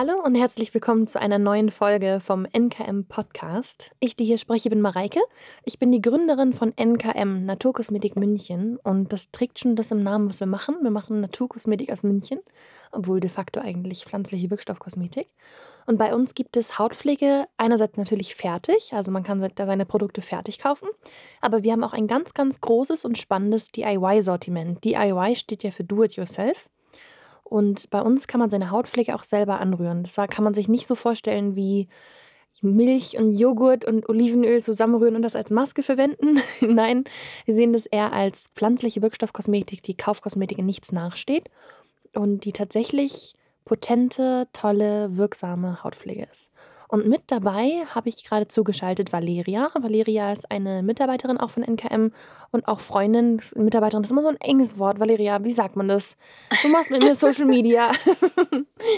Hallo und herzlich willkommen zu einer neuen Folge vom NKM Podcast. Ich, die hier spreche, bin Mareike. Ich bin die Gründerin von NKM Naturkosmetik München und das trägt schon das im Namen, was wir machen. Wir machen Naturkosmetik aus München, obwohl de facto eigentlich pflanzliche Wirkstoffkosmetik. Und bei uns gibt es Hautpflege einerseits natürlich fertig, also man kann seine Produkte fertig kaufen, aber wir haben auch ein ganz, ganz großes und spannendes DIY-Sortiment. DIY steht ja für Do It Yourself. Und bei uns kann man seine Hautpflege auch selber anrühren. Das kann man sich nicht so vorstellen wie Milch und Joghurt und Olivenöl zusammenrühren und das als Maske verwenden. Nein, wir sehen das eher als pflanzliche Wirkstoffkosmetik, die Kaufkosmetik in nichts nachsteht und die tatsächlich potente, tolle, wirksame Hautpflege ist. Und mit dabei habe ich gerade zugeschaltet Valeria. Valeria ist eine Mitarbeiterin auch von NKM und auch Freundin. Mitarbeiterin das ist immer so ein enges Wort. Valeria, wie sagt man das? Du machst mit mir Social Media.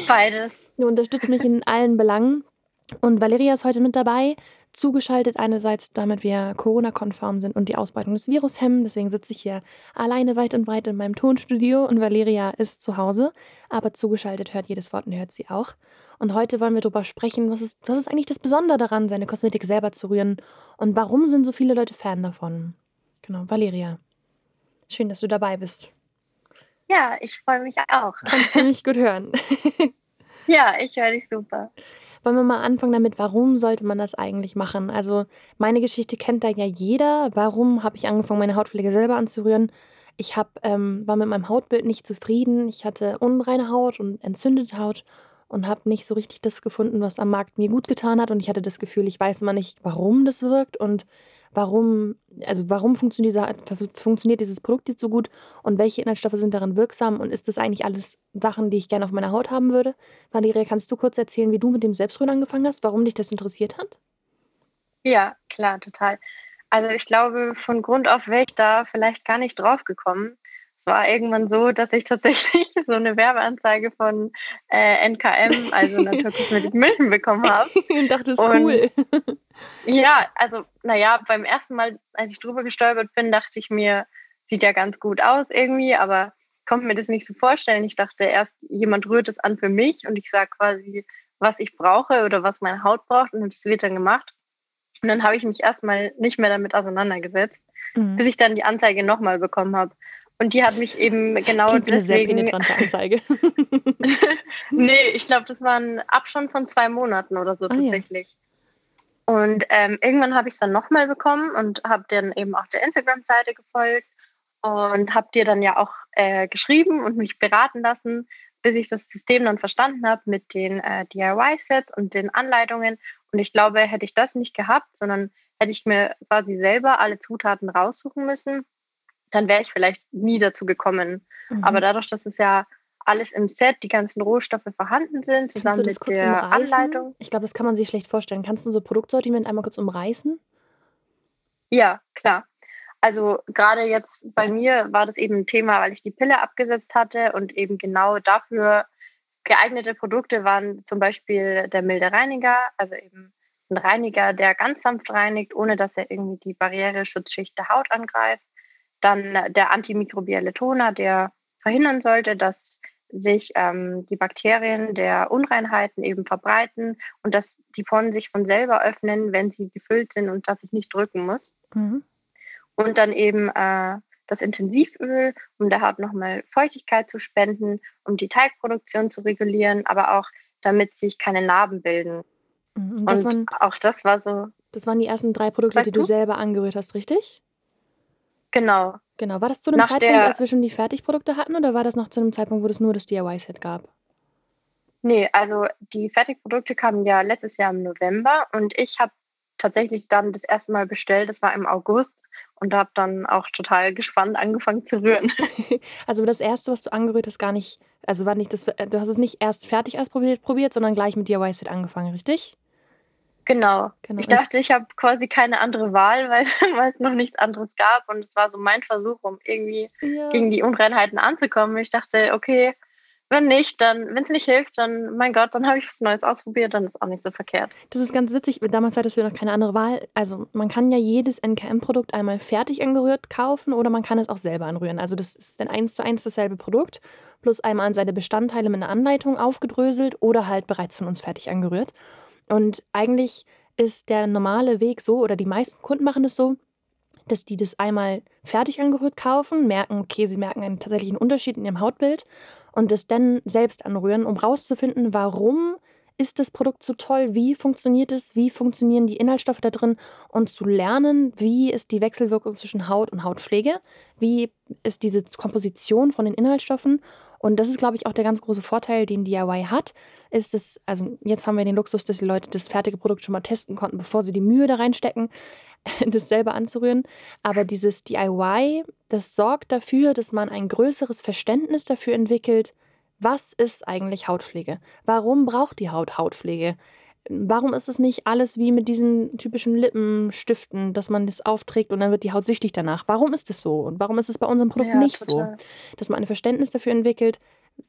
Beides. Du unterstützt mich in allen Belangen. Und Valeria ist heute mit dabei, zugeschaltet einerseits, damit wir Corona-konform sind und die Ausbreitung des Virus hemmen. Deswegen sitze ich hier alleine weit und breit in meinem Tonstudio und Valeria ist zu Hause. Aber zugeschaltet hört jedes Wort und hört sie auch. Und heute wollen wir darüber sprechen, was ist, was ist eigentlich das Besondere daran, seine Kosmetik selber zu rühren und warum sind so viele Leute Fan davon. Genau, Valeria. Schön, dass du dabei bist. Ja, ich freue mich auch. Kannst du mich gut hören? ja, ich höre dich super. Wollen wir mal anfangen damit, warum sollte man das eigentlich machen? Also meine Geschichte kennt da ja jeder. Warum habe ich angefangen, meine Hautpflege selber anzurühren? Ich hab, ähm, war mit meinem Hautbild nicht zufrieden. Ich hatte unreine Haut und entzündete Haut und habe nicht so richtig das gefunden, was am Markt mir gut getan hat. Und ich hatte das Gefühl, ich weiß immer nicht, warum das wirkt und warum, also warum funktioniert, dieser, funktioniert dieses Produkt jetzt so gut und welche Inhaltsstoffe sind darin wirksam und ist das eigentlich alles Sachen, die ich gerne auf meiner Haut haben würde? Valeria, kannst du kurz erzählen, wie du mit dem Selbstrühren angefangen hast, warum dich das interessiert hat? Ja, klar, total. Also ich glaube, von Grund auf wäre ich da vielleicht gar nicht drauf gekommen es war irgendwann so, dass ich tatsächlich so eine Werbeanzeige von äh, NKM, also Naturkosmetik München, bekommen habe. Und dachte, das ist cool. ja, also, naja, beim ersten Mal, als ich drüber gestolpert bin, dachte ich mir, sieht ja ganz gut aus irgendwie, aber konnte mir das nicht so vorstellen. Ich dachte erst, jemand rührt es an für mich und ich sage quasi, was ich brauche oder was meine Haut braucht und das wird dann gemacht. Und dann habe ich mich erstmal nicht mehr damit auseinandergesetzt, mhm. bis ich dann die Anzeige nochmal bekommen habe. Und die hat mich eben genau Klingt deswegen. Eine sehr penetrante Anzeige. nee, ich glaube, das war ein Abstand von zwei Monaten oder so ah, tatsächlich. Ja. Und ähm, irgendwann habe ich es dann nochmal bekommen und habe dann eben auch der Instagram-Seite gefolgt und habe dir dann ja auch äh, geschrieben und mich beraten lassen, bis ich das System dann verstanden habe mit den äh, DIY-Sets und den Anleitungen. Und ich glaube, hätte ich das nicht gehabt, sondern hätte ich mir quasi selber alle Zutaten raussuchen müssen dann wäre ich vielleicht nie dazu gekommen. Mhm. Aber dadurch, dass es ja alles im Set, die ganzen Rohstoffe vorhanden sind, zusammen mit der umreißen? Anleitung. Ich glaube, das kann man sich schlecht vorstellen. Kannst du unser Produktsortiment einmal kurz umreißen? Ja, klar. Also gerade jetzt bei mir war das eben ein Thema, weil ich die Pille abgesetzt hatte und eben genau dafür geeignete Produkte waren zum Beispiel der milde Reiniger, also eben ein Reiniger, der ganz sanft reinigt, ohne dass er irgendwie die Barriere-Schutzschicht der Haut angreift. Dann der antimikrobielle Toner, der verhindern sollte, dass sich ähm, die Bakterien der Unreinheiten eben verbreiten und dass die Poren sich von selber öffnen, wenn sie gefüllt sind und dass ich nicht drücken muss. Mhm. Und dann eben äh, das Intensivöl, um der Haut nochmal Feuchtigkeit zu spenden, um die Teigproduktion zu regulieren, aber auch damit sich keine Narben bilden. Mhm. Und, und waren, auch das war so. Das waren die ersten drei Produkte, die du, du selber angerührt hast, richtig? Genau. Genau. War das zu einem Nach Zeitpunkt, der, als wir schon die Fertigprodukte hatten, oder war das noch zu einem Zeitpunkt, wo es nur das DIY-Set gab? Nee, also die Fertigprodukte kamen ja letztes Jahr im November und ich habe tatsächlich dann das erste Mal bestellt, das war im August und habe dann auch total gespannt angefangen zu rühren. Also das erste, was du angerührt hast, gar nicht, also war nicht das, du hast es nicht erst fertig ausprobiert, probiert, sondern gleich mit DIY-Set angefangen, richtig? Genau. genau. Ich dachte, ich habe quasi keine andere Wahl, weil, weil es noch nichts anderes gab. Und es war so mein Versuch, um irgendwie ja. gegen die Unreinheiten anzukommen. Ich dachte, okay, wenn nicht, dann, wenn es nicht hilft, dann, mein Gott, dann habe ich was Neues ausprobiert, dann ist auch nicht so verkehrt. Das ist ganz witzig. Damals hattest du noch keine andere Wahl. Also man kann ja jedes NKM-Produkt einmal fertig angerührt kaufen oder man kann es auch selber anrühren. Also das ist dann eins zu eins dasselbe Produkt, plus einmal an seine Bestandteile mit einer Anleitung aufgedröselt oder halt bereits von uns fertig angerührt. Und eigentlich ist der normale Weg so, oder die meisten Kunden machen es so, dass die das einmal fertig angerührt kaufen, merken, okay, sie merken einen tatsächlichen Unterschied in ihrem Hautbild und das dann selbst anrühren, um rauszufinden, warum ist das Produkt so toll, wie funktioniert es, wie funktionieren die Inhaltsstoffe da drin und zu lernen, wie ist die Wechselwirkung zwischen Haut und Hautpflege, wie ist diese Komposition von den Inhaltsstoffen und das ist, glaube ich, auch der ganz große Vorteil, den DIY hat, ist es, also jetzt haben wir den Luxus, dass die Leute das fertige Produkt schon mal testen konnten, bevor sie die Mühe da reinstecken. das selber anzurühren. Aber dieses DIY, das sorgt dafür, dass man ein größeres Verständnis dafür entwickelt, was ist eigentlich Hautpflege? Warum braucht die Haut Hautpflege? Warum ist es nicht alles wie mit diesen typischen Lippenstiften, dass man das aufträgt und dann wird die Haut süchtig danach? Warum ist es so? Und warum ist es bei unserem Produkt ja, nicht total. so? Dass man ein Verständnis dafür entwickelt,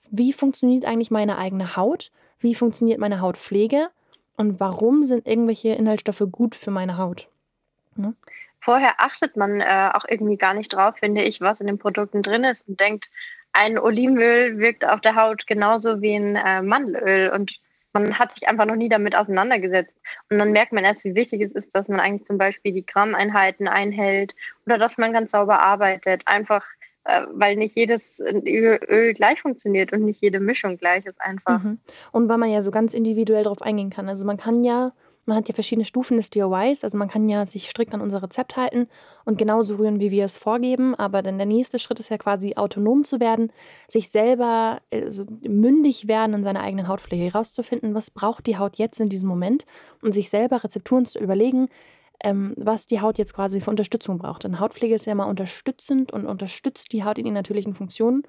wie funktioniert eigentlich meine eigene Haut? Wie funktioniert meine Hautpflege? Und warum sind irgendwelche Inhaltsstoffe gut für meine Haut? Ne? Vorher achtet man äh, auch irgendwie gar nicht drauf, finde ich, was in den Produkten drin ist und denkt, ein Olivenöl wirkt auf der Haut genauso wie ein äh, Mandelöl und man hat sich einfach noch nie damit auseinandergesetzt. Und dann merkt man erst, wie wichtig es ist, dass man eigentlich zum Beispiel die Grammeinheiten einhält oder dass man ganz sauber arbeitet. Einfach, äh, weil nicht jedes Öl gleich funktioniert und nicht jede Mischung gleich ist einfach. Mhm. Und weil man ja so ganz individuell darauf eingehen kann. Also man kann ja man hat ja verschiedene Stufen des DIYs, also man kann ja sich strikt an unser Rezept halten und genauso rühren, wie wir es vorgeben. Aber dann der nächste Schritt ist ja quasi autonom zu werden, sich selber also mündig werden in seiner eigenen Hautpflege, herauszufinden, was braucht die Haut jetzt in diesem Moment und sich selber Rezepturen zu überlegen, ähm, was die Haut jetzt quasi für Unterstützung braucht. Denn Hautpflege ist ja mal unterstützend und unterstützt die Haut in den natürlichen Funktionen.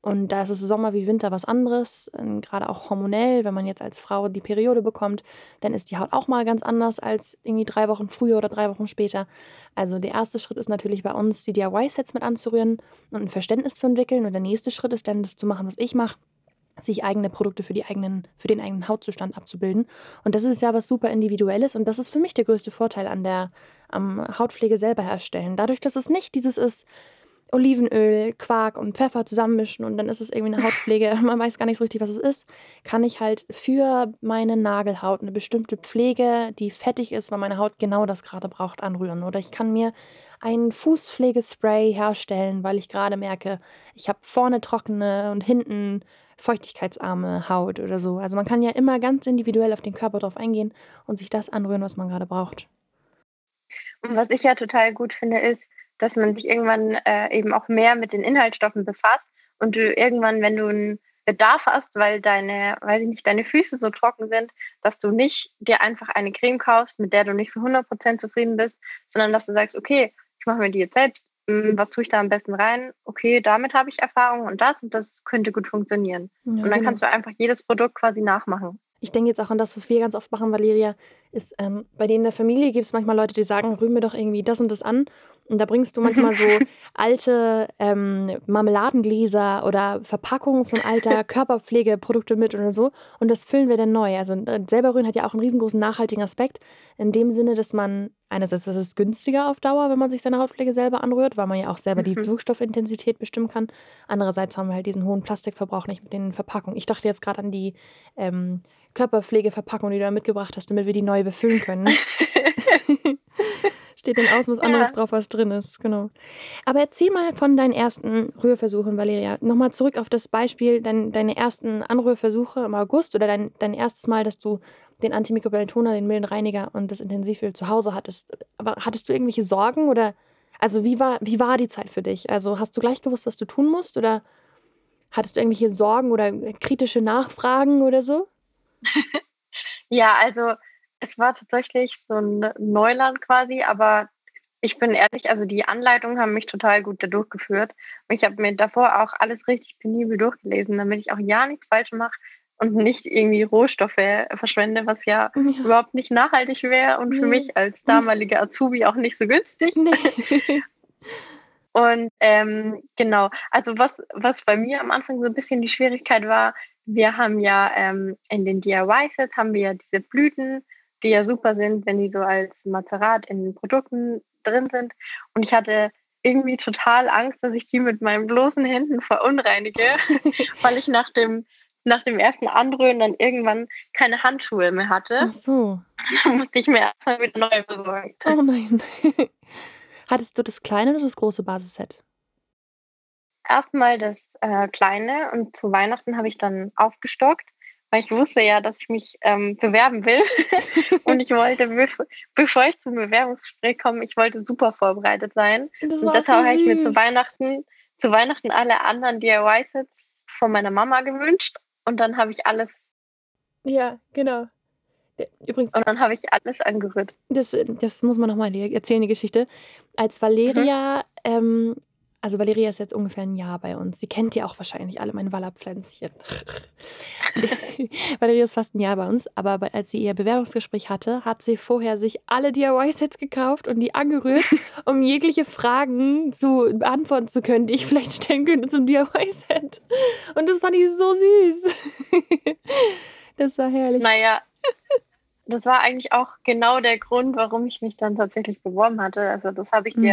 Und da ist es Sommer wie Winter was anderes, ähm, gerade auch hormonell. Wenn man jetzt als Frau die Periode bekommt, dann ist die Haut auch mal ganz anders als irgendwie drei Wochen früher oder drei Wochen später. Also der erste Schritt ist natürlich bei uns, die DIY-Sets mit anzurühren und ein Verständnis zu entwickeln. Und der nächste Schritt ist dann, das zu machen, was ich mache, sich eigene Produkte für, die eigenen, für den eigenen Hautzustand abzubilden. Und das ist ja was super Individuelles und das ist für mich der größte Vorteil an der am Hautpflege selber herstellen. Dadurch, dass es nicht dieses ist, Olivenöl, Quark und Pfeffer zusammenmischen und dann ist es irgendwie eine Hautpflege. Man weiß gar nicht so richtig, was es ist. Kann ich halt für meine Nagelhaut eine bestimmte Pflege, die fettig ist, weil meine Haut genau das gerade braucht, anrühren. Oder ich kann mir ein Fußpflegespray herstellen, weil ich gerade merke, ich habe vorne trockene und hinten feuchtigkeitsarme Haut oder so. Also man kann ja immer ganz individuell auf den Körper drauf eingehen und sich das anrühren, was man gerade braucht. Und was ich ja total gut finde, ist, dass man sich irgendwann äh, eben auch mehr mit den Inhaltsstoffen befasst und du irgendwann, wenn du einen Bedarf hast, weil deine, weiß ich nicht, deine Füße so trocken sind, dass du nicht dir einfach eine Creme kaufst, mit der du nicht für 100% zufrieden bist, sondern dass du sagst, okay, ich mache mir die jetzt selbst, hm, was tue ich da am besten rein? Okay, damit habe ich Erfahrung und das und das könnte gut funktionieren. Ja, und dann genau. kannst du einfach jedes Produkt quasi nachmachen. Ich denke jetzt auch an das, was wir ganz oft machen, Valeria, ist, ähm, bei denen in der Familie gibt es manchmal Leute, die sagen, rühren mir doch irgendwie das und das an. Und da bringst du manchmal so alte ähm, Marmeladengläser oder Verpackungen von alter Körperpflegeprodukte mit oder so. Und das füllen wir dann neu. Also äh, selber rühren hat ja auch einen riesengroßen nachhaltigen Aspekt. In dem Sinne, dass man einerseits, das ist günstiger auf Dauer, wenn man sich seine Hautpflege selber anrührt, weil man ja auch selber die mhm. Wirkstoffintensität bestimmen kann. Andererseits haben wir halt diesen hohen Plastikverbrauch nicht mit den Verpackungen. Ich dachte jetzt gerade an die ähm, Körperpflegeverpackung, die du da mitgebracht hast, damit wir die neu befüllen können. Steht dann aus, was anderes ja. drauf, was drin ist, genau. Aber erzähl mal von deinen ersten Rührversuchen, Valeria. Nochmal zurück auf das Beispiel, dein, deine ersten Anrührversuche im August oder dein, dein erstes Mal, dass du den antimikrobiellen Toner, den milden Reiniger und das Intensivöl zu Hause hattest. Aber hattest du irgendwelche Sorgen oder, also wie war, wie war die Zeit für dich? Also hast du gleich gewusst, was du tun musst oder hattest du irgendwelche Sorgen oder kritische Nachfragen oder so? ja, also es war tatsächlich so ein Neuland quasi, aber ich bin ehrlich, also die Anleitungen haben mich total gut da durchgeführt. Ich habe mir davor auch alles richtig penibel durchgelesen, damit ich auch ja nichts falsch mache und nicht irgendwie Rohstoffe verschwende, was ja, ja. überhaupt nicht nachhaltig wäre und nee. für mich als damalige Azubi auch nicht so günstig. Nee. Und ähm, genau, also was, was bei mir am Anfang so ein bisschen die Schwierigkeit war, wir haben ja ähm, in den DIY-Sets haben wir ja diese Blüten, die ja super sind, wenn die so als Mazerat in den Produkten drin sind. Und ich hatte irgendwie total Angst, dass ich die mit meinen bloßen Händen verunreinige, weil ich nach dem, nach dem ersten Anrühren dann irgendwann keine Handschuhe mehr hatte. Ach so. Dann musste ich mir erstmal wieder neu besorgen. Oh nein. Hattest du das kleine oder das große Basisset? Erstmal das äh, kleine und zu Weihnachten habe ich dann aufgestockt, weil ich wusste ja, dass ich mich ähm, bewerben will. und ich wollte, bev bevor ich zum Bewerbungsgespräch komme, ich wollte super vorbereitet sein. Das und deshalb so habe ich mir zu Weihnachten, zu Weihnachten alle anderen DIY-Sets von meiner Mama gewünscht. Und dann habe ich alles. Ja, genau. Übrigens. Und dann habe ich alles angerührt. Das, das muss man nochmal erzählen, die Geschichte. Als Valeria, mhm. ähm, also Valeria ist jetzt ungefähr ein Jahr bei uns. Sie kennt ja auch wahrscheinlich alle meine Wallerpflänzchen. Valeria ist fast ein Jahr bei uns, aber als sie ihr Bewerbungsgespräch hatte, hat sie vorher sich alle DIY-Sets gekauft und die angerührt, um jegliche Fragen zu beantworten zu können, die ich vielleicht stellen könnte zum DIY-Set. Und das fand ich so süß. das war herrlich. Naja, das war eigentlich auch genau der Grund, warum ich mich dann tatsächlich beworben hatte. Also das habe ich mhm.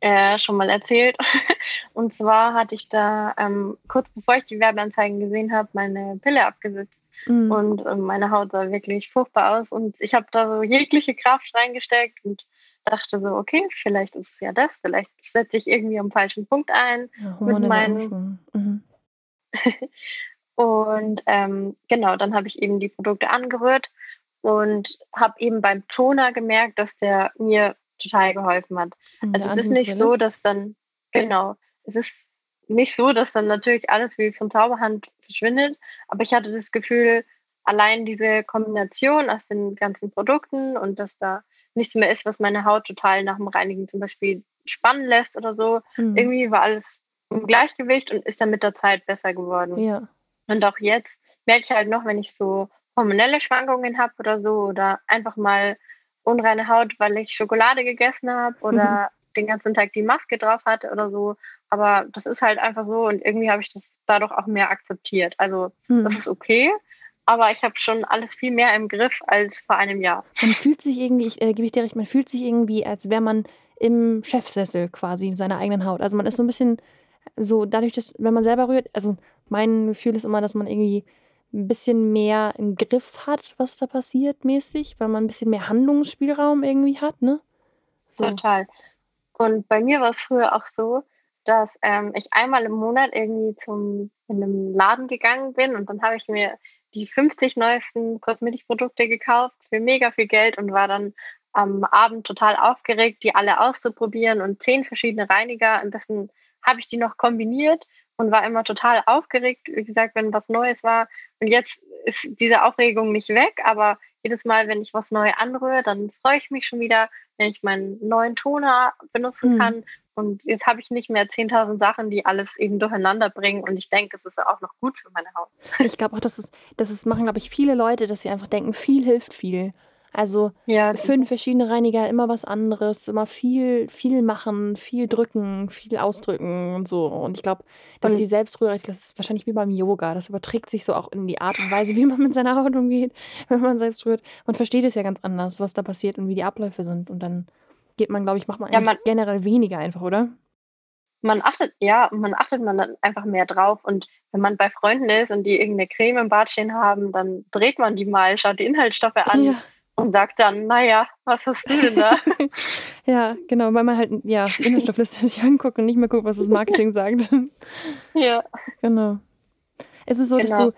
Äh, schon mal erzählt. Und zwar hatte ich da ähm, kurz bevor ich die Werbeanzeigen gesehen habe, meine Pille abgesetzt. Mhm. Und äh, meine Haut sah wirklich furchtbar aus. Und ich habe da so jegliche Kraft reingesteckt und dachte so, okay, vielleicht ist es ja das, vielleicht setze ich irgendwie am falschen Punkt ein ja, mit meinen. Mhm. und ähm, genau, dann habe ich eben die Produkte angerührt und habe eben beim Toner gemerkt, dass der mir total geholfen hat. Also es ist nicht so, dass dann, genau, es ist nicht so, dass dann natürlich alles wie von Zauberhand verschwindet, aber ich hatte das Gefühl, allein diese Kombination aus den ganzen Produkten und dass da nichts mehr ist, was meine Haut total nach dem Reinigen zum Beispiel spannen lässt oder so, mhm. irgendwie war alles im Gleichgewicht und ist dann mit der Zeit besser geworden. Ja. Und auch jetzt merke ich halt noch, wenn ich so hormonelle Schwankungen habe oder so oder einfach mal unreine Haut, weil ich Schokolade gegessen habe oder den ganzen Tag die Maske drauf hatte oder so. Aber das ist halt einfach so und irgendwie habe ich das dadurch auch mehr akzeptiert. Also mhm. das ist okay, aber ich habe schon alles viel mehr im Griff als vor einem Jahr. Man fühlt sich irgendwie, ich, äh, gebe ich dir recht, man fühlt sich irgendwie, als wäre man im Chefsessel quasi in seiner eigenen Haut. Also man ist so ein bisschen so, dadurch, dass, wenn man selber rührt, also mein Gefühl ist immer, dass man irgendwie ein bisschen mehr im Griff hat, was da passiert mäßig, weil man ein bisschen mehr Handlungsspielraum irgendwie hat, ne? So. Total. Und bei mir war es früher auch so, dass ähm, ich einmal im Monat irgendwie zum in einem Laden gegangen bin und dann habe ich mir die 50 neuesten Kosmetikprodukte gekauft für mega viel Geld und war dann am Abend total aufgeregt, die alle auszuprobieren und zehn verschiedene Reiniger. Am besten habe ich die noch kombiniert und war immer total aufgeregt, wie gesagt, wenn was Neues war. Und jetzt ist diese Aufregung nicht weg, aber jedes Mal, wenn ich was neu anrühre, dann freue ich mich schon wieder, wenn ich meinen neuen Toner benutzen mhm. kann. Und jetzt habe ich nicht mehr 10.000 Sachen, die alles eben durcheinander bringen. Und ich denke, es ist auch noch gut für meine Haut. Ich glaube auch, dass es, das machen, glaube ich, viele Leute, dass sie einfach denken, viel hilft viel. Also ja, fünf verschiedene Reiniger, immer was anderes, immer viel, viel machen, viel drücken, viel ausdrücken und so. Und ich glaube, dass und die Selbstrührer, das ist wahrscheinlich wie beim Yoga, das überträgt sich so auch in die Art und Weise, wie man mit seiner Haut umgeht, wenn man selbst rührt. Man versteht es ja ganz anders, was da passiert und wie die Abläufe sind. Und dann geht man, glaube ich, macht man, ja, man generell weniger einfach, oder? Man achtet, ja, man achtet man dann einfach mehr drauf. Und wenn man bei Freunden ist und die irgendeine Creme im Bad stehen haben, dann dreht man die mal, schaut die Inhaltsstoffe an. Ja und sagt dann, naja, was hast du denn da? ja, genau, weil man halt, ja, Inhaltsstoffliste sich anguckt und nicht mehr guckt, was das Marketing sagt. ja. Genau. Ist es so, genau. dass du,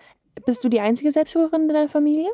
bist du die einzige Selbsthörerin in deiner Familie?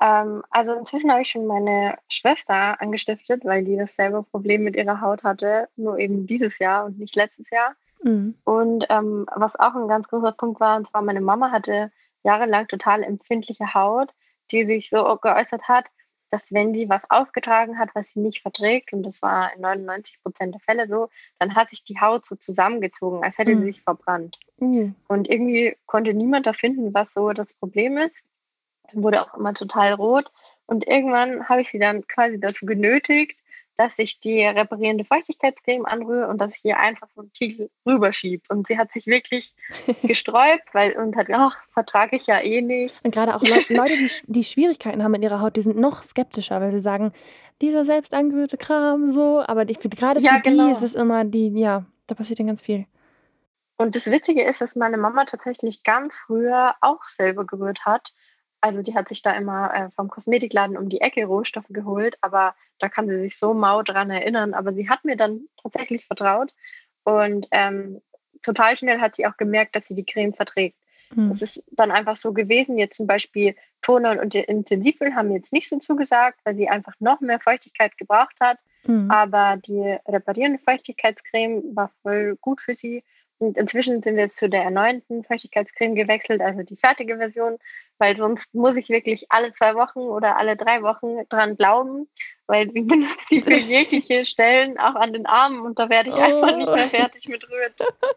Ähm, also inzwischen habe ich schon meine Schwester angestiftet, weil die dasselbe Problem mit ihrer Haut hatte, nur eben dieses Jahr und nicht letztes Jahr. Mhm. Und ähm, was auch ein ganz großer Punkt war, und zwar meine Mama hatte jahrelang total empfindliche Haut die sich so geäußert hat, dass wenn sie was aufgetragen hat, was sie nicht verträgt, und das war in 99 Prozent der Fälle so, dann hat sich die Haut so zusammengezogen, als hätte mhm. sie sich verbrannt. Mhm. Und irgendwie konnte niemand da finden, was so das Problem ist. Wurde auch immer total rot. Und irgendwann habe ich sie dann quasi dazu genötigt, dass ich die reparierende Feuchtigkeitscreme anrühre und dass ich hier einfach so einen Tiegel rüberschiebe. Und sie hat sich wirklich gesträubt, weil und hat, ach, vertrage ich ja eh nicht. Und gerade auch Le Leute, die, die Schwierigkeiten haben mit ihrer Haut, die sind noch skeptischer, weil sie sagen, dieser selbst angerührte Kram so, aber ich finde gerade für ja, genau. die ist es immer die, ja, da passiert dann ganz viel. Und das Witzige ist, dass meine Mama tatsächlich ganz früher auch selber gerührt hat. Also die hat sich da immer äh, vom Kosmetikladen um die Ecke Rohstoffe geholt, aber da kann sie sich so mau dran erinnern. Aber sie hat mir dann tatsächlich vertraut und ähm, total schnell hat sie auch gemerkt, dass sie die Creme verträgt. Mhm. Das ist dann einfach so gewesen. Jetzt zum Beispiel Toner und Intensivöl haben jetzt nicht so zugesagt, weil sie einfach noch mehr Feuchtigkeit gebraucht hat. Mhm. Aber die reparierende Feuchtigkeitscreme war voll gut für sie. Und inzwischen sind wir jetzt zu der erneuerten Feuchtigkeitscreme gewechselt, also die fertige Version, weil sonst muss ich wirklich alle zwei Wochen oder alle drei Wochen dran glauben, weil ich benutze die für jegliche Stellen, auch an den Armen und da werde ich oh. einfach nicht mehr fertig mit rühren.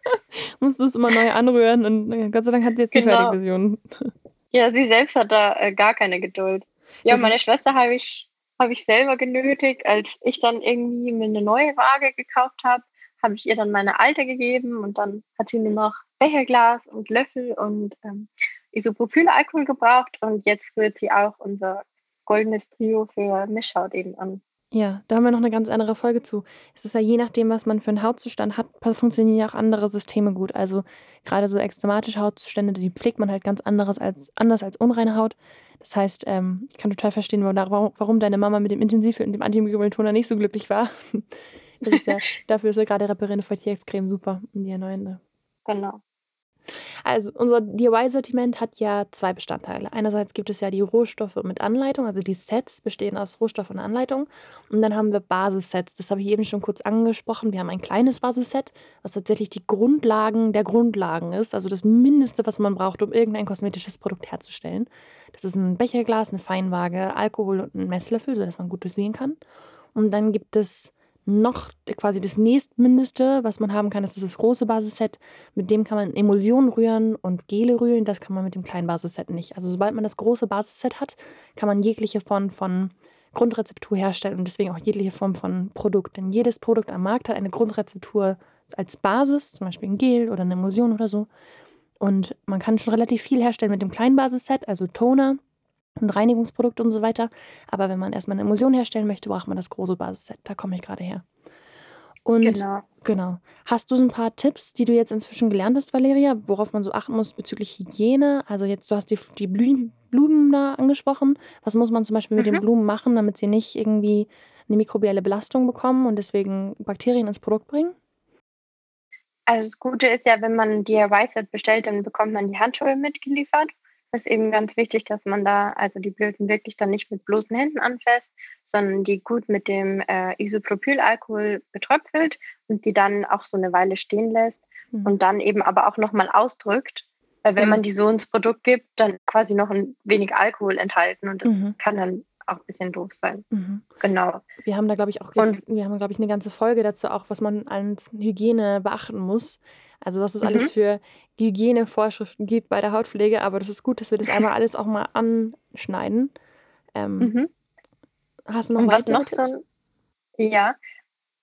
Musst du es immer neu anrühren und Gott sei Dank hat sie jetzt genau. die fertige Version. Ja, sie selbst hat da äh, gar keine Geduld. Ja, das meine Schwester habe ich, hab ich selber genötigt, als ich dann irgendwie mir eine neue Waage gekauft habe habe ich ihr dann meine alte gegeben und dann hat sie nur noch Becherglas und Löffel und ähm, Isopropylalkohol gebraucht und jetzt rührt sie auch unser goldenes Trio für Mischhaut eben an. Ja, da haben wir noch eine ganz andere Folge zu. Es ist ja je nachdem, was man für einen Hautzustand hat, funktionieren ja auch andere Systeme gut. Also gerade so extrematische Hautzustände, die pflegt man halt ganz anderes als, anders als unreine Haut. Das heißt, ähm, ich kann total verstehen, warum, warum deine Mama mit dem Intensiv und dem Antimikrobiellen nicht so glücklich war. Das ist ja, dafür ist ja gerade reparierende Feuchtigkeitscreme super und die erneuernde. Genau. Also unser DIY-Sortiment hat ja zwei Bestandteile. Einerseits gibt es ja die Rohstoffe mit Anleitung, also die Sets bestehen aus Rohstoff und Anleitung. Und dann haben wir Basissets, das habe ich eben schon kurz angesprochen. Wir haben ein kleines Basisset, was tatsächlich die Grundlagen der Grundlagen ist, also das Mindeste, was man braucht, um irgendein kosmetisches Produkt herzustellen. Das ist ein Becherglas, eine Feinwaage, Alkohol und ein Messlöffel, sodass man gut dosieren kann. Und dann gibt es noch quasi das nächstmindeste, was man haben kann, ist das große Basisset. Mit dem kann man Emulsionen rühren und Gele rühren. Das kann man mit dem kleinen Basisset nicht. Also sobald man das große Basisset hat, kann man jegliche Form von Grundrezeptur herstellen und deswegen auch jegliche Form von Produkt. Denn jedes Produkt am Markt hat eine Grundrezeptur als Basis, zum Beispiel ein Gel oder eine Emulsion oder so. Und man kann schon relativ viel herstellen mit dem kleinen Basisset, also Toner, und Reinigungsprodukte und so weiter. Aber wenn man erstmal eine Emulsion herstellen möchte, braucht man das große Basisset. Da komme ich gerade her. Und genau. genau. Hast du so ein paar Tipps, die du jetzt inzwischen gelernt hast, Valeria, worauf man so achten muss bezüglich Hygiene? Also jetzt, du hast die, die Blumen da angesprochen. Was muss man zum Beispiel mit mhm. den Blumen machen, damit sie nicht irgendwie eine mikrobielle Belastung bekommen und deswegen Bakterien ins Produkt bringen? Also das Gute ist ja, wenn man ein DIY-Set bestellt, dann bekommt man die Handschuhe mitgeliefert ist eben ganz wichtig, dass man da also die Blüten wirklich dann nicht mit bloßen Händen anfasst, sondern die gut mit dem äh, Isopropylalkohol betröpfelt und die dann auch so eine Weile stehen lässt mhm. und dann eben aber auch nochmal ausdrückt. Weil wenn mhm. man die so ins Produkt gibt, dann quasi noch ein wenig Alkohol enthalten und das mhm. kann dann auch ein bisschen doof sein. Mhm. Genau. Wir haben da, glaube ich, auch jetzt, und, wir haben, glaube ich, eine ganze Folge dazu auch, was man als Hygiene beachten muss. Also was es mhm. alles für Hygienevorschriften gibt bei der Hautpflege, aber das ist gut, dass wir das einmal alles auch mal anschneiden. Ähm, mhm. Hast du noch was noch so ein, Ja,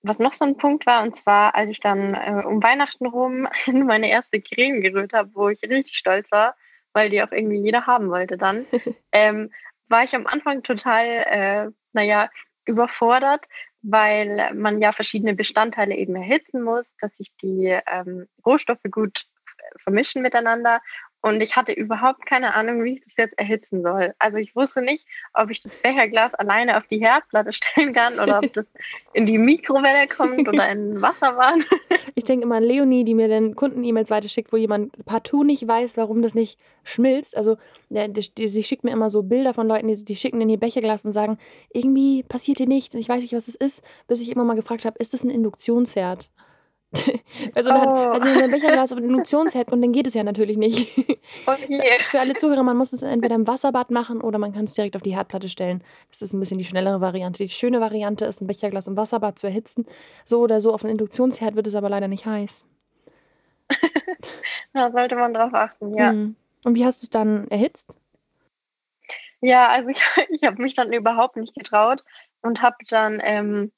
was noch so ein Punkt war, und zwar, als ich dann äh, um Weihnachten rum meine erste Creme gerührt habe, wo ich richtig stolz war, weil die auch irgendwie jeder haben wollte dann, ähm, war ich am Anfang total, äh, naja, überfordert, weil man ja verschiedene Bestandteile eben erhitzen muss, dass sich die ähm, Rohstoffe gut vermischen miteinander. Und ich hatte überhaupt keine Ahnung, wie ich das jetzt erhitzen soll. Also ich wusste nicht, ob ich das Becherglas alleine auf die Herdplatte stellen kann oder ob das in die Mikrowelle kommt oder in Wasserbahn. Ich denke immer an Leonie, die mir dann Kunden-E-Mails weiterschickt, wo jemand partout nicht weiß, warum das nicht schmilzt. Also sie schickt mir immer so Bilder von Leuten, die, die schicken in ihr Becherglas und sagen, irgendwie passiert hier nichts und ich weiß nicht, was es ist, bis ich immer mal gefragt habe, ist das ein Induktionsherd? also oh. hat, hat so ein Becherglas auf ein Induktionsherd und dann geht es ja natürlich nicht. Okay. Für alle Zuhörer, man muss es entweder im Wasserbad machen oder man kann es direkt auf die Herdplatte stellen. Das ist ein bisschen die schnellere Variante. Die schöne Variante ist, ein Becherglas im Wasserbad zu erhitzen. So oder so auf einem Induktionsherd wird es aber leider nicht heiß. da sollte man drauf achten, ja. Hm. Und wie hast du es dann erhitzt? Ja, also ich, ich habe mich dann überhaupt nicht getraut und habe dann ähm,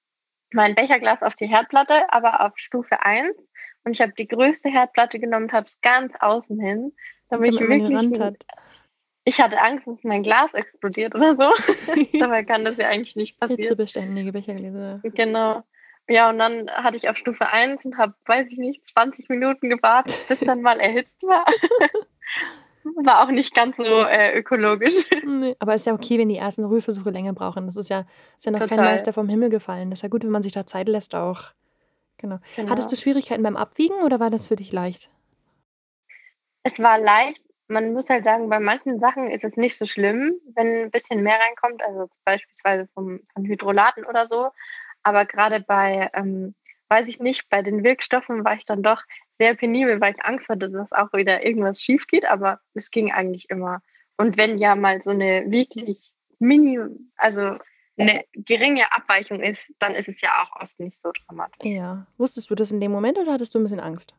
mein Becherglas auf die Herdplatte, aber auf Stufe 1. Und ich habe die größte Herdplatte genommen und habe es ganz außen hin, damit ich wirklich. Hat. Ich hatte Angst, dass mein Glas explodiert oder so. Dabei kann das ja eigentlich nicht passieren. Hitzebeständige Bechergläser. Genau. Ja, und dann hatte ich auf Stufe 1 und habe, weiß ich nicht, 20 Minuten gewartet, bis dann mal erhitzt war. war auch nicht ganz so äh, ökologisch. Nee, aber ist ja okay, wenn die ersten Rührversuche länger brauchen. Das ist ja, ist ja noch Total. kein Meister vom Himmel gefallen. Das ist ja gut, wenn man sich da Zeit lässt auch. Genau. genau. Hattest du Schwierigkeiten beim Abwiegen oder war das für dich leicht? Es war leicht. Man muss halt sagen, bei manchen Sachen ist es nicht so schlimm, wenn ein bisschen mehr reinkommt, also beispielsweise vom, von Hydrolaten oder so. Aber gerade bei, ähm, weiß ich nicht, bei den Wirkstoffen war ich dann doch sehr penibel, weil ich Angst hatte, dass auch wieder irgendwas schief geht, aber es ging eigentlich immer. Und wenn ja mal so eine wirklich mini, also eine geringe Abweichung ist, dann ist es ja auch oft nicht so dramatisch. Ja. Wusstest du das in dem Moment oder hattest du ein bisschen Angst?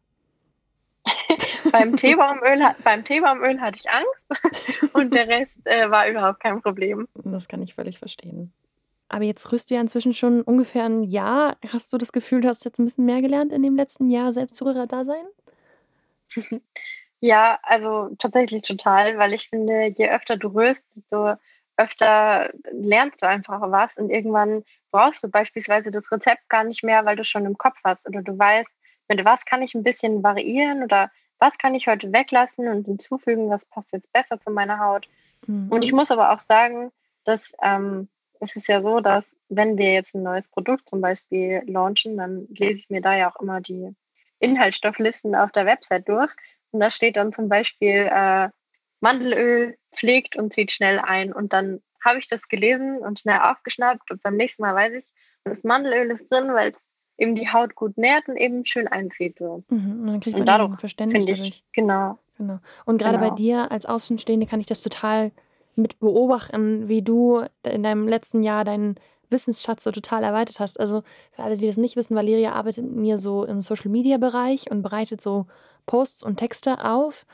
beim, Teebaumöl, beim Teebaumöl hatte ich Angst und der Rest äh, war überhaupt kein Problem. Das kann ich völlig verstehen. Aber jetzt rührst du ja inzwischen schon ungefähr ein Jahr. Hast du das Gefühl, du hast jetzt ein bisschen mehr gelernt in dem letzten Jahr Selbstrührer-Dasein? Ja, also tatsächlich total, weil ich finde, je öfter du rührst, desto öfter lernst du einfach was und irgendwann brauchst du beispielsweise das Rezept gar nicht mehr, weil du schon im Kopf hast oder du weißt, mit was kann ich ein bisschen variieren oder was kann ich heute weglassen und hinzufügen, was passt jetzt besser zu meiner Haut. Mhm. Und ich muss aber auch sagen, dass ähm, es ist ja so, dass wenn wir jetzt ein neues Produkt zum Beispiel launchen, dann lese ich mir da ja auch immer die Inhaltsstofflisten auf der Website durch. Und da steht dann zum Beispiel äh, Mandelöl pflegt und zieht schnell ein. Und dann habe ich das gelesen und schnell aufgeschnappt und beim nächsten Mal weiß ich, das Mandelöl ist drin, weil es eben die Haut gut nährt und eben schön einzieht. So. Mhm, und dann kriegt man dadurch, ein Verständnis ich, dadurch. Genau. genau. Und gerade genau. bei dir als Außenstehende kann ich das total mit beobachten, wie du in deinem letzten Jahr deinen Wissensschatz so total erweitert hast. Also für alle, die das nicht wissen, Valeria arbeitet mit mir so im Social-Media-Bereich und bereitet so Posts und Texte auf.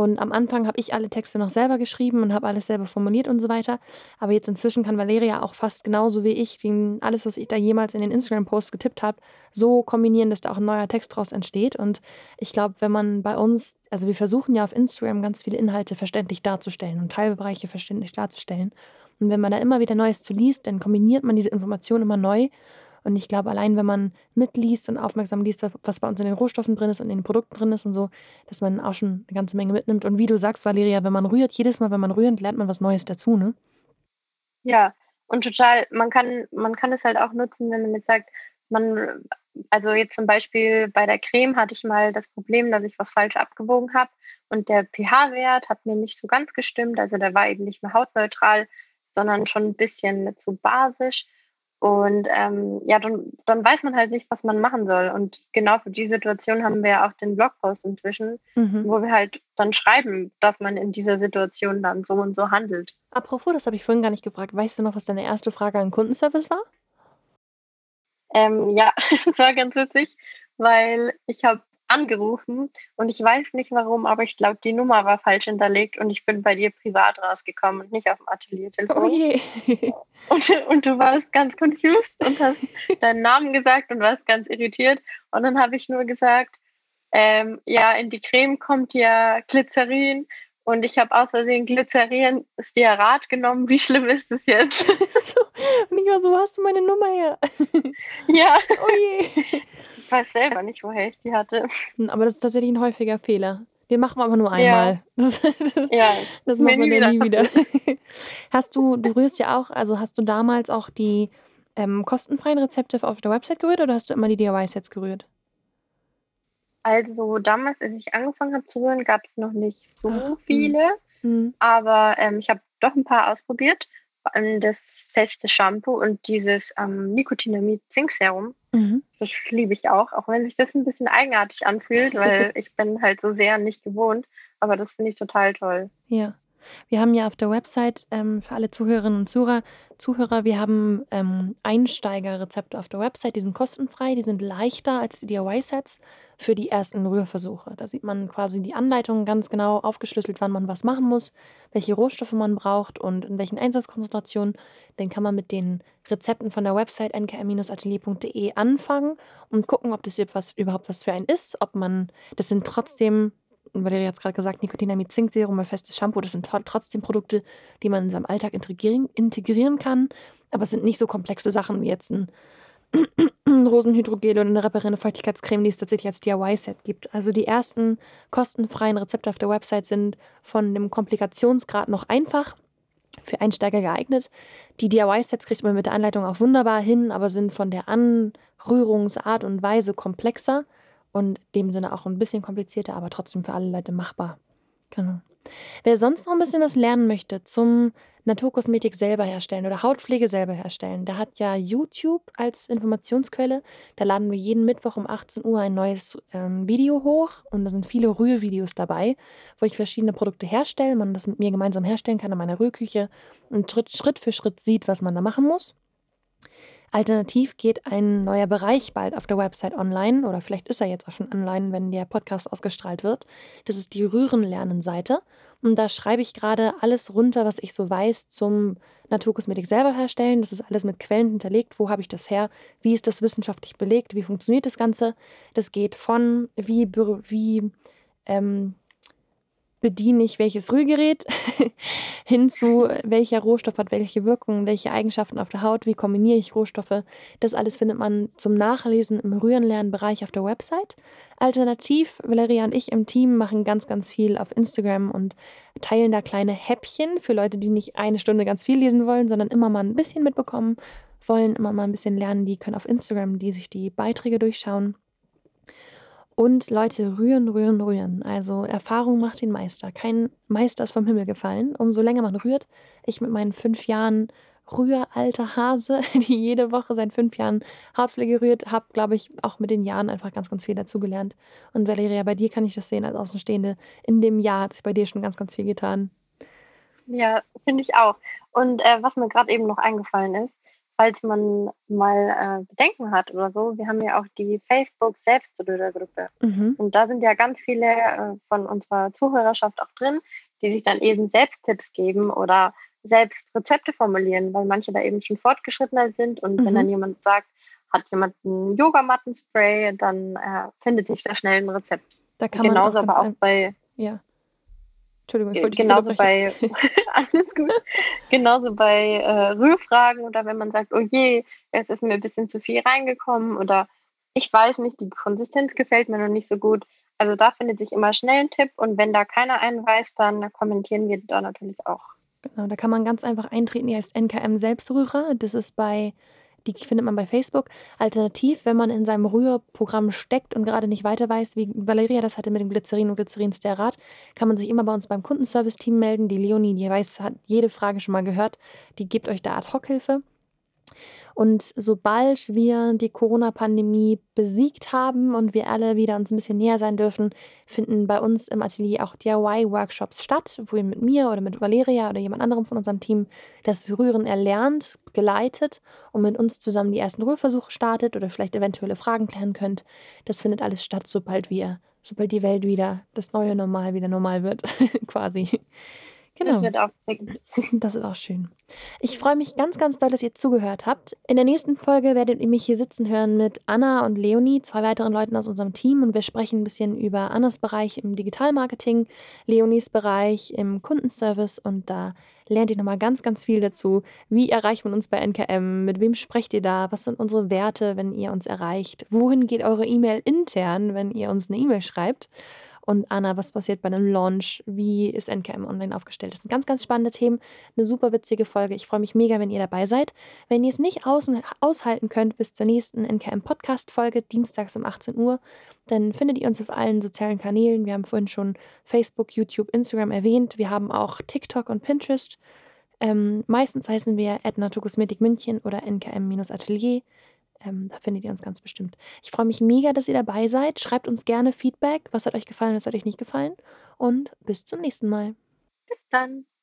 Und am Anfang habe ich alle Texte noch selber geschrieben und habe alles selber formuliert und so weiter. Aber jetzt inzwischen kann Valeria auch fast genauso wie ich den, alles, was ich da jemals in den Instagram-Posts getippt habe, so kombinieren, dass da auch ein neuer Text draus entsteht. Und ich glaube, wenn man bei uns, also wir versuchen ja auf Instagram ganz viele Inhalte verständlich darzustellen und Teilbereiche verständlich darzustellen. Und wenn man da immer wieder Neues zu liest, dann kombiniert man diese Informationen immer neu und ich glaube, allein wenn man mitliest und aufmerksam liest, was bei uns in den Rohstoffen drin ist und in den Produkten drin ist und so, dass man auch schon eine ganze Menge mitnimmt. Und wie du sagst, Valeria, wenn man rührt, jedes Mal, wenn man rührt, lernt man was Neues dazu, ne? Ja, und total, man kann, man kann es halt auch nutzen, wenn man jetzt sagt, man, also jetzt zum Beispiel bei der Creme hatte ich mal das Problem, dass ich was falsch abgewogen habe und der pH-Wert hat mir nicht so ganz gestimmt, also der war eben nicht mehr hautneutral, sondern schon ein bisschen zu basisch. Und ähm, ja, dann, dann weiß man halt nicht, was man machen soll. Und genau für die Situation haben wir ja auch den Blogpost inzwischen, mhm. wo wir halt dann schreiben, dass man in dieser Situation dann so und so handelt. Apropos, das habe ich vorhin gar nicht gefragt. Weißt du noch, was deine erste Frage an Kundenservice war? Ähm, ja, das war ganz witzig, weil ich habe angerufen und ich weiß nicht warum, aber ich glaube, die Nummer war falsch hinterlegt und ich bin bei dir privat rausgekommen und nicht auf dem Ateliertelefon. Oh je. Und, und du warst ganz confused und hast deinen Namen gesagt und warst ganz irritiert. Und dann habe ich nur gesagt, ähm, ja, in die Creme kommt ja Glycerin und ich habe aus Versehen Glycerin Stearat genommen. Wie schlimm ist das jetzt? so, und ich war so, hast du meine Nummer her? ja. Oh je. Ich weiß selber nicht, woher ich die hatte. Hm, aber das ist tatsächlich ein häufiger Fehler. Den machen wir aber nur einmal. Ja, das, das, ja, das machen wir dann nie wieder. hast du, du rührst ja auch, also hast du damals auch die ähm, kostenfreien Rezepte auf der Website gerührt oder hast du immer die DIY-Sets gerührt? Also damals, als ich angefangen habe zu rühren, gab es noch nicht so Ach, hm. viele. Mh. Aber ähm, ich habe doch ein paar ausprobiert. Vor allem das feste Shampoo und dieses ähm, Nikotinamid-Zink-Serum. Mhm. Das liebe ich auch, auch wenn sich das ein bisschen eigenartig anfühlt, weil ich bin halt so sehr nicht gewohnt. Aber das finde ich total toll. Ja. Wir haben ja auf der Website ähm, für alle Zuhörerinnen und Zuhörer, Zuhörer wir haben ähm, Einsteigerrezepte auf der Website, die sind kostenfrei, die sind leichter als die DIY-Sets für die ersten Rührversuche. Da sieht man quasi die Anleitung ganz genau aufgeschlüsselt, wann man was machen muss, welche Rohstoffe man braucht und in welchen Einsatzkonzentrationen. Dann kann man mit den Rezepten von der Website nkm-atelier.de anfangen und gucken, ob das überhaupt was für einen ist, ob man, das sind trotzdem weil ihr jetzt gerade gesagt, Nikotinamid Zinkserum und festes Shampoo, das sind trotzdem Produkte, die man in seinem Alltag integrieren, integrieren kann. Aber es sind nicht so komplexe Sachen wie jetzt ein Rosenhydrogel oder eine reparierende Feuchtigkeitscreme, die es tatsächlich als DIY-Set gibt. Also die ersten kostenfreien Rezepte auf der Website sind von dem Komplikationsgrad noch einfach für Einsteiger geeignet. Die DIY-Sets kriegt man mit der Anleitung auch wunderbar hin, aber sind von der Anrührungsart und Weise komplexer und in dem Sinne auch ein bisschen komplizierter, aber trotzdem für alle Leute machbar. Genau. Wer sonst noch ein bisschen was lernen möchte zum Naturkosmetik selber herstellen oder Hautpflege selber herstellen, der hat ja YouTube als Informationsquelle. Da laden wir jeden Mittwoch um 18 Uhr ein neues ähm, Video hoch und da sind viele Rührvideos dabei, wo ich verschiedene Produkte herstelle, man das mit mir gemeinsam herstellen kann in meiner Rührküche und Schritt für Schritt sieht, was man da machen muss. Alternativ geht ein neuer Bereich bald auf der Website online oder vielleicht ist er jetzt auch schon online, wenn der Podcast ausgestrahlt wird. Das ist die Rührenlernen-Seite. Und da schreibe ich gerade alles runter, was ich so weiß zum Naturkosmetik selber herstellen. Das ist alles mit Quellen hinterlegt. Wo habe ich das her? Wie ist das wissenschaftlich belegt? Wie funktioniert das Ganze? Das geht von wie, wie ähm, bediene ich welches Rührgerät, hin zu welcher Rohstoff hat welche Wirkung, welche Eigenschaften auf der Haut, wie kombiniere ich Rohstoffe. Das alles findet man zum Nachlesen im Rührenlernbereich auf der Website. Alternativ, Valeria und ich im Team machen ganz, ganz viel auf Instagram und teilen da kleine Häppchen für Leute, die nicht eine Stunde ganz viel lesen wollen, sondern immer mal ein bisschen mitbekommen wollen, immer mal ein bisschen lernen. Die können auf Instagram, die sich die Beiträge durchschauen und Leute, rühren, rühren, rühren. Also Erfahrung macht den Meister. Kein Meister ist vom Himmel gefallen. Umso länger man rührt, ich mit meinen fünf Jahren Rühralter Hase, die jede Woche seit fünf Jahren Haarpflege rührt, habe, glaube ich, auch mit den Jahren einfach ganz, ganz viel dazugelernt. Und Valeria, bei dir kann ich das sehen als Außenstehende. In dem Jahr hat sich bei dir schon ganz, ganz viel getan. Ja, finde ich auch. Und äh, was mir gerade eben noch eingefallen ist, falls man mal äh, Bedenken hat oder so, wir haben ja auch die Facebook Selbstrührergruppe. Mhm. Und da sind ja ganz viele äh, von unserer Zuhörerschaft auch drin, die sich dann eben selbst Tipps geben oder selbst Rezepte formulieren, weil manche da eben schon fortgeschrittener sind. Und mhm. wenn dann mhm. jemand sagt, hat jemand ein Yogamattenspray, dann äh, findet sich da schnell ein Rezept. Da kann Genauso man auch aber auch bei ja. Entschuldigung, ich wollte Genauso bei, alles gut. Genauso bei äh, Rührfragen oder wenn man sagt, oh je, jetzt ist mir ein bisschen zu viel reingekommen oder ich weiß nicht, die Konsistenz gefällt mir noch nicht so gut. Also da findet sich immer schnell ein Tipp und wenn da keiner einen weiß, dann kommentieren wir da natürlich auch. Genau, da kann man ganz einfach eintreten. Die heißt NKM Selbstrührer. Das ist bei die findet man bei Facebook. Alternativ, wenn man in seinem Rührprogramm steckt und gerade nicht weiter weiß, wie Valeria das hatte mit dem Glycerin und Glycerinsterat, kann man sich immer bei uns beim Kundenservice-Team melden. Die Leonie, die weiß, hat jede Frage schon mal gehört. Die gibt euch da Ad-Hoc-Hilfe. Und sobald wir die Corona-Pandemie besiegt haben und wir alle wieder uns ein bisschen näher sein dürfen, finden bei uns im Atelier auch DIY-Workshops statt, wo ihr mit mir oder mit Valeria oder jemand anderem von unserem Team das Rühren erlernt, geleitet und mit uns zusammen die ersten Rührversuche startet oder vielleicht eventuelle Fragen klären könnt. Das findet alles statt, sobald wir, sobald die Welt wieder das neue Normal wieder normal wird, quasi. Genau. Das wird aufregend. Das ist auch schön. Ich freue mich ganz, ganz doll, dass ihr zugehört habt. In der nächsten Folge werdet ihr mich hier sitzen hören mit Anna und Leonie, zwei weiteren Leuten aus unserem Team. Und wir sprechen ein bisschen über Annas Bereich im Digitalmarketing, Leonies Bereich im Kundenservice. Und da lernt ihr nochmal ganz, ganz viel dazu. Wie erreicht man uns bei NKM? Mit wem sprecht ihr da? Was sind unsere Werte, wenn ihr uns erreicht? Wohin geht eure E-Mail intern, wenn ihr uns eine E-Mail schreibt? Und Anna, was passiert bei einem Launch? Wie ist NKM Online aufgestellt? Das sind ganz, ganz spannende Themen. Eine super witzige Folge. Ich freue mich mega, wenn ihr dabei seid. Wenn ihr es nicht außen, aushalten könnt bis zur nächsten NKM Podcast-Folge, dienstags um 18 Uhr, dann findet ihr uns auf allen sozialen Kanälen. Wir haben vorhin schon Facebook, YouTube, Instagram erwähnt. Wir haben auch TikTok und Pinterest. Ähm, meistens heißen wir Ednato Kosmetik München oder NKM-Atelier. Ähm, da findet ihr uns ganz bestimmt. Ich freue mich mega, dass ihr dabei seid. Schreibt uns gerne Feedback. Was hat euch gefallen, was hat euch nicht gefallen? Und bis zum nächsten Mal. Bis dann.